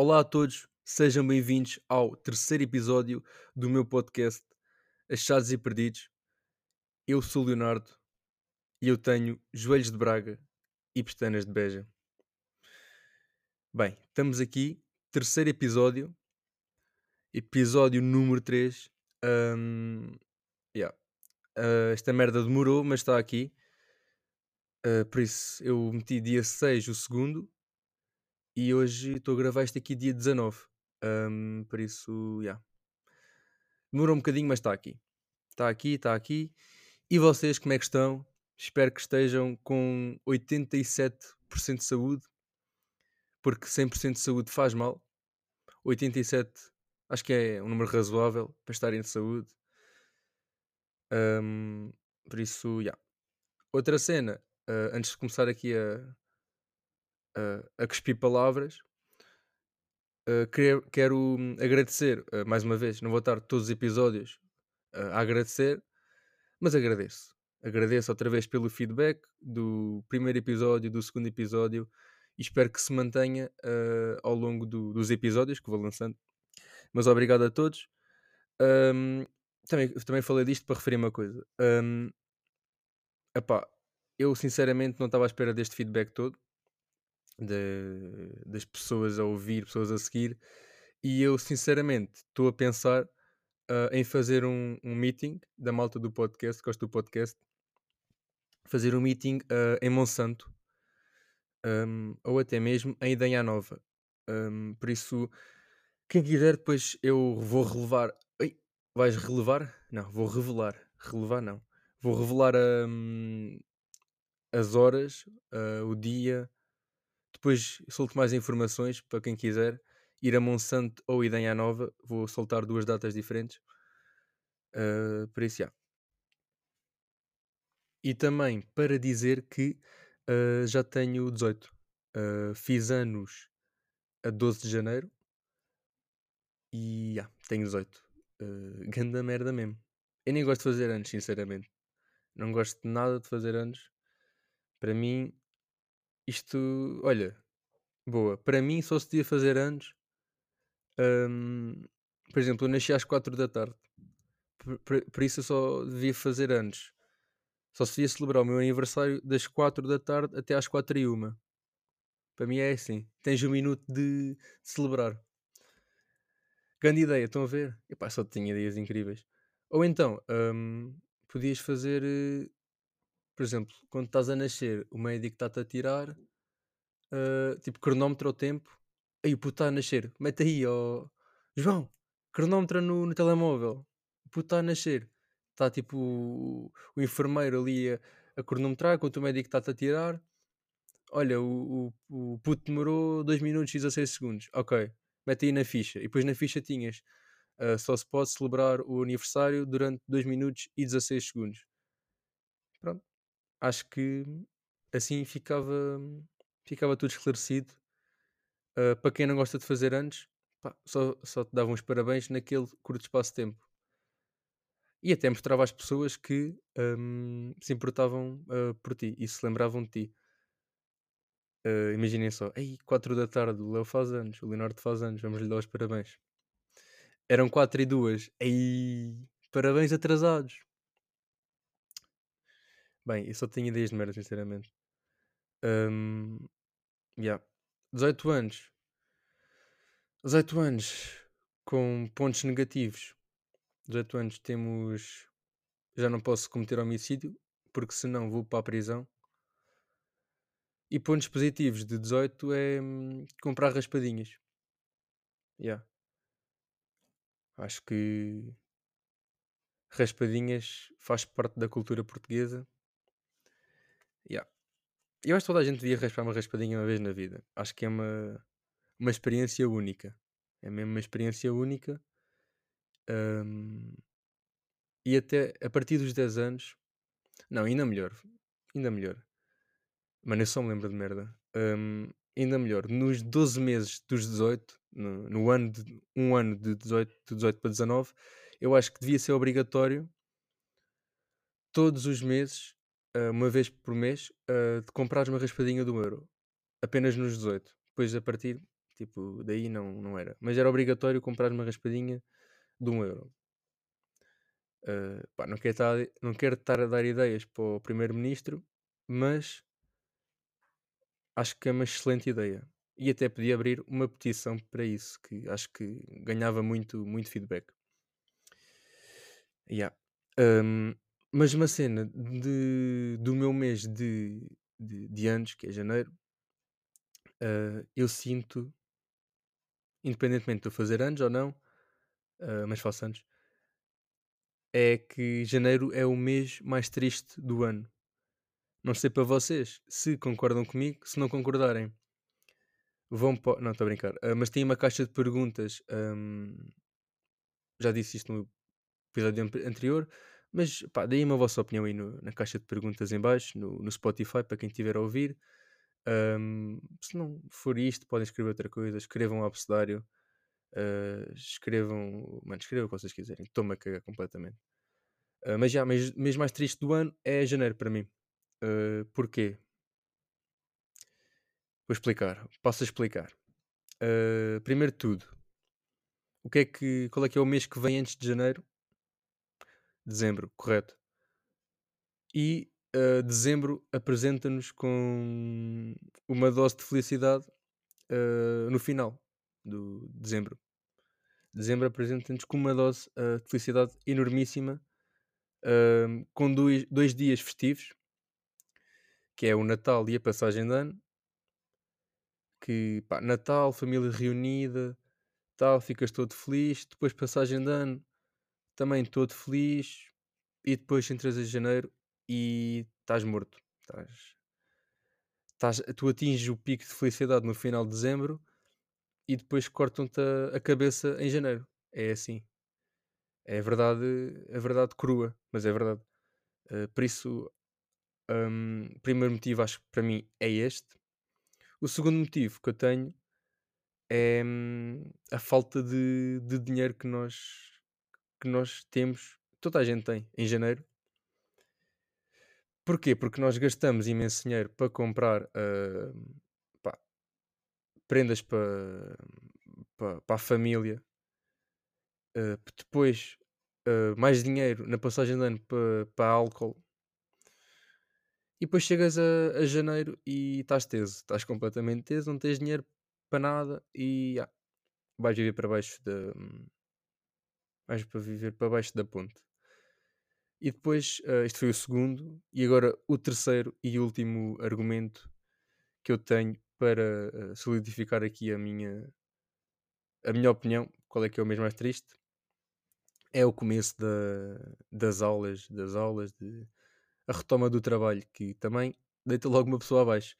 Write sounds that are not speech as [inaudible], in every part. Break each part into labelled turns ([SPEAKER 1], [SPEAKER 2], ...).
[SPEAKER 1] Olá a todos, sejam bem-vindos ao terceiro episódio do meu podcast Achados e Perdidos. Eu sou Leonardo e eu tenho joelhos de Braga e pestanas de Beja. Bem, estamos aqui, terceiro episódio, episódio número 3. Um, yeah. Uh, esta merda demorou, mas está aqui. Uh, por isso, eu meti dia 6 o segundo e hoje estou a gravar isto aqui dia 19. Um, por isso, já. Yeah. Demorou um bocadinho, mas está aqui. Está aqui, está aqui. E vocês, como é que estão? Espero que estejam com 87% de saúde. Porque 100% de saúde faz mal. 87% acho que é um número razoável para estarem de saúde. Um, por isso, já. Yeah. Outra cena, uh, antes de começar aqui a, a, a cuspir palavras, uh, quero, quero hum, agradecer uh, mais uma vez. Não vou estar todos os episódios a agradecer, mas agradeço. Agradeço outra vez pelo feedback do primeiro episódio, do segundo episódio e espero que se mantenha ao longo do, dos episódios que vou lançando. Mas obrigado a todos. Um, também, também falei disto para referir uma coisa. Um, epá, eu sinceramente não estava à espera deste feedback todo. De, das pessoas a ouvir, pessoas a seguir, e eu sinceramente estou a pensar uh, em fazer um, um, meeting da malta do podcast, gosto do podcast, fazer um meeting uh, em Monsanto, um, ou até mesmo em Idanha Nova. Um, por isso, quem quiser, depois eu vou relevar. Oi, vais relevar? Não, vou revelar. Relevar não. Vou revelar um, as horas, uh, o dia. Depois solto mais informações para quem quiser ir a Monsanto ou Idanha Nova. Vou soltar duas datas diferentes. Uh, por isso, já. E também para dizer que uh, já tenho 18. Uh, fiz anos a 12 de janeiro e yeah, tenho 18. Uh, [laughs] ganda merda mesmo. Eu nem gosto de fazer anos, sinceramente. Não gosto de nada de fazer anos. Para mim, isto, olha, boa. Para mim, só se devia fazer anos. Um, por exemplo, eu nasci às 4 da tarde. Por, por, isso eu só devia fazer anos. Só se devia celebrar o meu aniversário das 4 da tarde até às 4 e 1. Para mim é assim. Tens um minuto de, celebrar. Grande ideia, estão a ver? Epá, só tinha ideias incríveis. Ou então, um, podias fazer, uh, por exemplo, quando estás a nascer, o médico está-te a tirar, uh, tipo, cronómetro ao tempo. Aí o puto está a nascer, mete aí, ó João, cronómetro no, no telemóvel. O puto está a nascer. Está tipo o, o enfermeiro ali a, a cronometrar, enquanto o médico está-te a tirar. Olha, o, o, o puto demorou 2 minutos e 16 segundos. Ok mete aí na ficha. E depois na ficha tinhas uh, só se pode celebrar o aniversário durante 2 minutos e 16 segundos. Acho que assim ficava, ficava tudo esclarecido. Uh, para quem não gosta de fazer anos, pá, só, só te davam os parabéns naquele curto espaço de tempo. E até mostrava às pessoas que um, se importavam uh, por ti e se lembravam de ti. Uh, imaginem só, aí 4 da tarde, o Léo faz anos, o Leonardo faz anos, vamos lhe dar os parabéns. Eram 4 e 2, aí parabéns atrasados. Bem, eu só tenho ideias de merda, sinceramente. Um, yeah. 18 anos. 18 anos com pontos negativos. 18 anos temos. Já não posso cometer homicídio, porque senão vou para a prisão. E pontos positivos de 18 é hum, comprar raspadinhas. Yeah. Acho que raspadinhas faz parte da cultura portuguesa. Yeah. Eu acho que toda a gente devia raspar uma raspadinha uma vez na vida. Acho que é uma, uma experiência única. É mesmo uma experiência única. Um, e até a partir dos 10 anos. Não, ainda melhor. Ainda melhor. Mano, eu só me lembro de merda. Um, ainda melhor, nos 12 meses dos 18, no, no, ano de, um ano de 18, de 18 para 19, eu acho que devia ser obrigatório todos os meses, uh, uma vez por mês, uh, de comprar uma raspadinha do euro. Apenas nos 18. Depois, a partir, tipo, daí não, não era. Mas era obrigatório comprar uma raspadinha de um euro. Uh, pá, não, quero estar, não quero estar a dar ideias para o primeiro-ministro, mas acho que é uma excelente ideia. E até podia abrir uma petição para isso, que acho que ganhava muito, muito feedback. Yeah. Um, mas uma cena de, do meu mês de, de, de anos, que é janeiro, uh, eu sinto, independentemente de eu fazer anos ou não, uh, mas faço anos, é que janeiro é o mês mais triste do ano. Não sei para vocês se concordam comigo, se não concordarem, vão para. Não, estou a brincar. Uh, mas tem uma caixa de perguntas. Um, já disse isto no episódio anterior, mas pá, deem-me a vossa opinião aí no, na caixa de perguntas em baixo, no, no Spotify, para quem estiver a ouvir. Um, se não for isto, podem escrever outra coisa. Escrevam o abecedário. Uh, escrevam. Mano, escrevam o que vocês quiserem. Estou-me a cagar completamente. Uh, mas já, mês, mês mais triste do ano é janeiro para mim. Uh, porquê? Vou explicar. Posso explicar. Primeiro de tudo, o que é que, qual é que é o mês que vem antes de janeiro? Dezembro, correto. E uh, dezembro apresenta-nos com uma dose de felicidade uh, no final do dezembro. Dezembro apresenta-nos com uma dose uh, de felicidade enormíssima, com dois, dois dias festivos, que é o Natal e a passagem de ano. Que pá, Natal, família reunida, tal, ficas todo feliz. Depois, passagem de ano, também todo feliz. E depois entras em janeiro e estás morto. Estás, estás, tu atinges o pico de felicidade no final de dezembro e depois cortam-te a, a, cabeça em janeiro. É assim. É verdade, é verdade crua, mas é verdade. Uh, por isso, um, primeiro motivo acho que para mim é este. O segundo motivo que eu tenho é hum, a falta de, de dinheiro que nós, que nós temos, toda a gente tem, em janeiro, Porquê? Porque nós gastamos imenso dinheiro para comprar uh, pá, prendas para, para, para, a família, uh, depois uh, mais dinheiro na passagem de ano para, para álcool, e depois chegas a, a janeiro e estás teso, estás completamente teso, não tens dinheiro para nada e yeah, vais viver para baixo da. Vais para viver para baixo da ponte. E depois, uh, este foi o segundo, e agora o terceiro e último argumento que eu tenho para uh, solidificar aqui a minha, a minha opinião, qual é que é o mês mais triste, é o começo da, das aulas, das aulas, de, a retoma do trabalho, que também deita logo uma pessoa abaixo.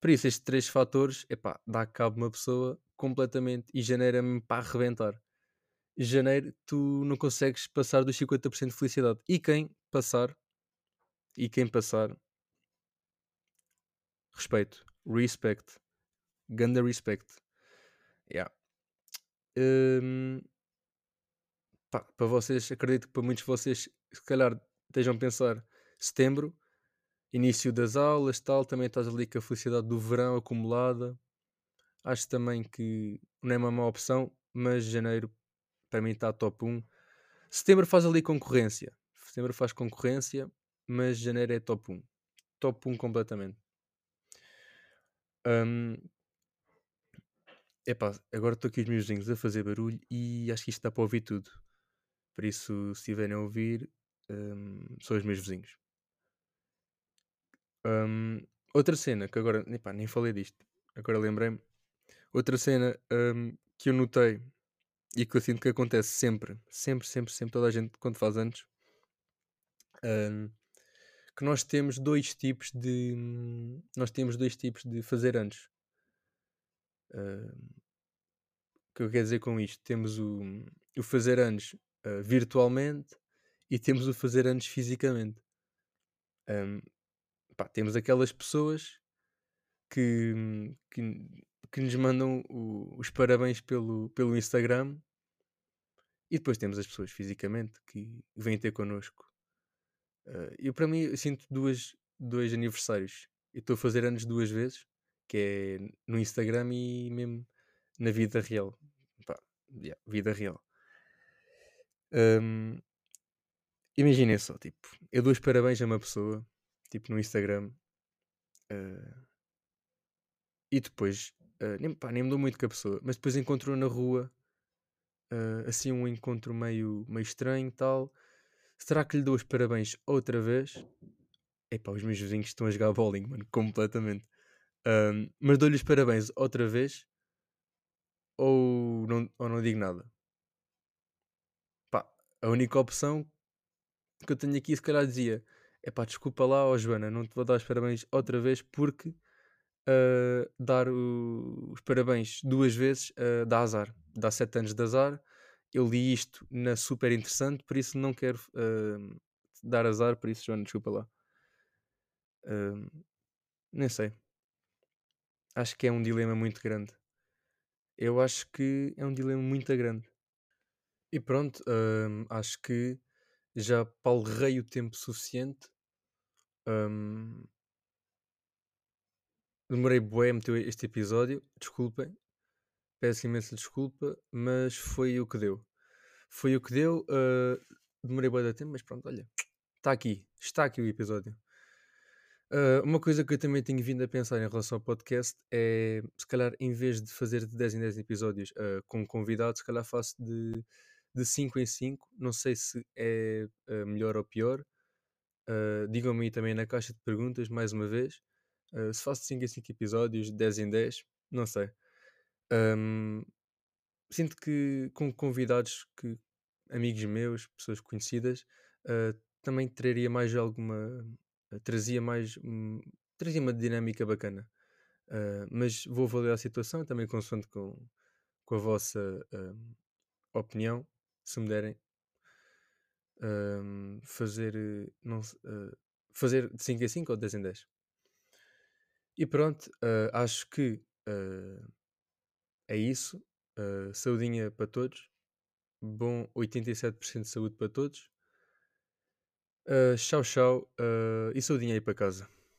[SPEAKER 1] Por isso, estes três fatores, epá, dá cabo uma pessoa completamente e genera-me para arrebentar janeiro tu não consegues passar dos 50% de felicidade. E quem passar, e quem passar, respeito, respect, ganda respect. Yeah. Um, para vocês, acredito que para muitos de vocês, se calhar estejam a pensar setembro, início das aulas, tal, também estás ali com a felicidade do verão acumulada. Acho também que não é uma má opção, mas janeiro para mim está top 1. Setembro faz ali concorrência. Setembro faz concorrência, mas janeiro é top 1. Top 1 completamente. Um, epá, agora estou aqui os meus vizinhos a fazer barulho e acho que isto dá para ouvir tudo. Por isso, se estiverem a ouvir, um, são os meus vizinhos. Um, outra cena que agora, epá, nem falei disto, agora lembrei-me. Outra cena um, que eu notei e que eu sinto que acontece sempre, sempre, sempre, sempre, toda a gente quando faz anos, um, que nós temos dois tipos de nós temos dois tipos de fazer anos. Uh, o que eu quero dizer com isto? Temos o, o fazer anos uh, virtualmente e temos o fazer anos fisicamente. Um, pá, temos aquelas pessoas que, que que nos mandam o, os parabéns pelo, pelo Instagram e depois temos as pessoas fisicamente que vêm ter connosco. Uh, eu, para mim, eu sinto duas, dois aniversários. Eu estou a fazer anos duas vezes, que é no Instagram e mesmo na vida real. Pá, yeah, vida real. Um, Imaginem só, tipo, eu dou os parabéns a uma pessoa, tipo, no Instagram, uh, e depois, uh, nem, pá, nem me dou muito com a pessoa, mas depois encontro na rua, uh, assim, um encontro meio, meio estranho e tal. Será que lhe dou os parabéns outra vez? Epá, os meus vizinhos estão a jogar bowling, mano, completamente. Um, mas dou-lhe os parabéns outra vez ou não, ou não digo nada? Pá, a única opção que eu tenho aqui, se calhar dizia: é pá, desculpa lá, ó Joana, não te vou dar os parabéns outra vez porque dar o, os parabéns duas vezes uh, dá azar, dá sete anos de azar. Eu li isto na super interessante, por isso não quero uh, dar azar, por isso, Joana, desculpa lá. Uh, nem sei. Acho que é um dilema muito grande. Eu acho que é um dilema muito grande. E pronto, uh, acho que já palrei o tempo suficiente. Um, demorei bué a meter este episódio, desculpem. Peço imensa desculpa, mas foi o que deu. Foi o que deu. Uh, demorei bué de tempo, mas pronto, olha. Está aqui. Está aqui o episódio. Uh, uma coisa que eu também tenho vindo a pensar em relação ao podcast é, se calhar, em vez de fazer de 10 em 10 episódios uh, com convidados, se calhar faço de de 5 em 5. Não sei se é melhor ou pior. Digam-me aí também na caixa de perguntas, mais uma vez. Uh, se faço 5 em 5 episódios, 10 em 10, não sei. Um, sinto que com convidados que amigos meus, pessoas conhecidas, também traria mais alguma. trazia mais. Um, trazia uma dinâmica bacana. mas vou avaliar a situação também consoante com, com a vossa opinião se me derem, um, fazer, eh, não, uh, fazer de 5 em 5 ou de 10 em 10. E pronto, uh, acho que uh, é isso. saudinha para todos. Bom 87% de saúde para todos. tchau, tchau. e saudinha aí para casa.